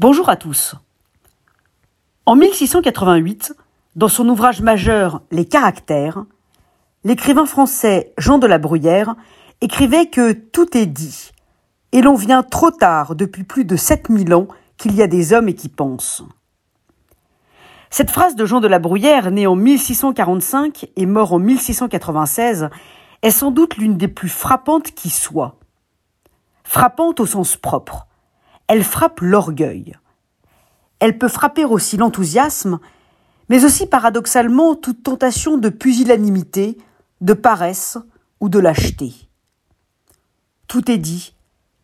Bonjour à tous. En 1688, dans son ouvrage majeur Les caractères, l'écrivain français Jean de la Bruyère écrivait que tout est dit, et l'on vient trop tard depuis plus de 7000 ans qu'il y a des hommes et qui pensent. Cette phrase de Jean de la Bruyère, né en 1645 et mort en 1696, est sans doute l'une des plus frappantes qui soit. Frappante au sens propre. Elle frappe l'orgueil. Elle peut frapper aussi l'enthousiasme, mais aussi paradoxalement toute tentation de pusillanimité, de paresse ou de lâcheté. Tout est dit,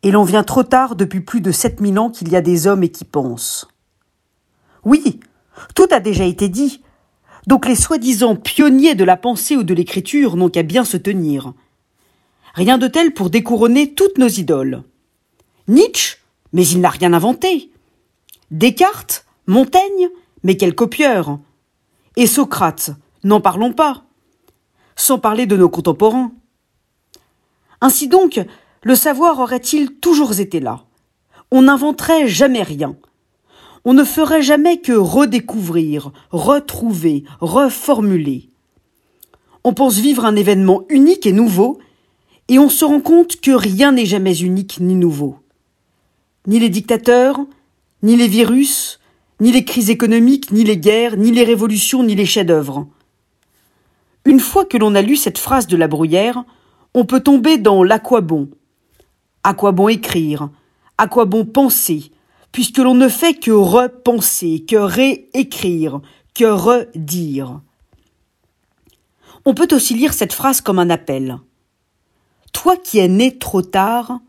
et l'on vient trop tard depuis plus de 7000 ans qu'il y a des hommes et qui pensent. Oui, tout a déjà été dit, donc les soi-disant pionniers de la pensée ou de l'écriture n'ont qu'à bien se tenir. Rien de tel pour découronner toutes nos idoles. Nietzsche, mais il n'a rien inventé. Descartes, Montaigne, mais quel copieur. Et Socrate, n'en parlons pas. Sans parler de nos contemporains. Ainsi donc, le savoir aurait-il toujours été là? On n'inventerait jamais rien. On ne ferait jamais que redécouvrir, retrouver, reformuler. On pense vivre un événement unique et nouveau, et on se rend compte que rien n'est jamais unique ni nouveau ni les dictateurs, ni les virus, ni les crises économiques, ni les guerres, ni les révolutions, ni les chefs-d'œuvre. Une fois que l'on a lu cette phrase de la Bruyère, on peut tomber dans l'à quoi bon? À quoi bon écrire? À quoi bon penser? Puisque l'on ne fait que repenser, que réécrire, que redire. On peut aussi lire cette phrase comme un appel. Toi qui es né trop tard,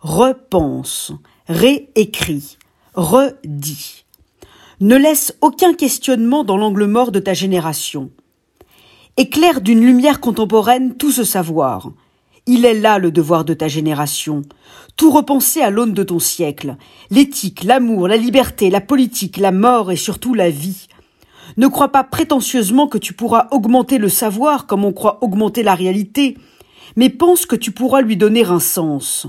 repense, réécrit, redit. Ne laisse aucun questionnement dans l'angle mort de ta génération. Éclaire d'une lumière contemporaine tout ce savoir. Il est là le devoir de ta génération. Tout repenser à l'aune de ton siècle. L'éthique, l'amour, la liberté, la politique, la mort et surtout la vie. Ne crois pas prétentieusement que tu pourras augmenter le savoir comme on croit augmenter la réalité, mais pense que tu pourras lui donner un sens.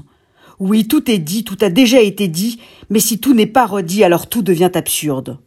Oui, tout est dit, tout a déjà été dit, mais si tout n'est pas redit, alors tout devient absurde.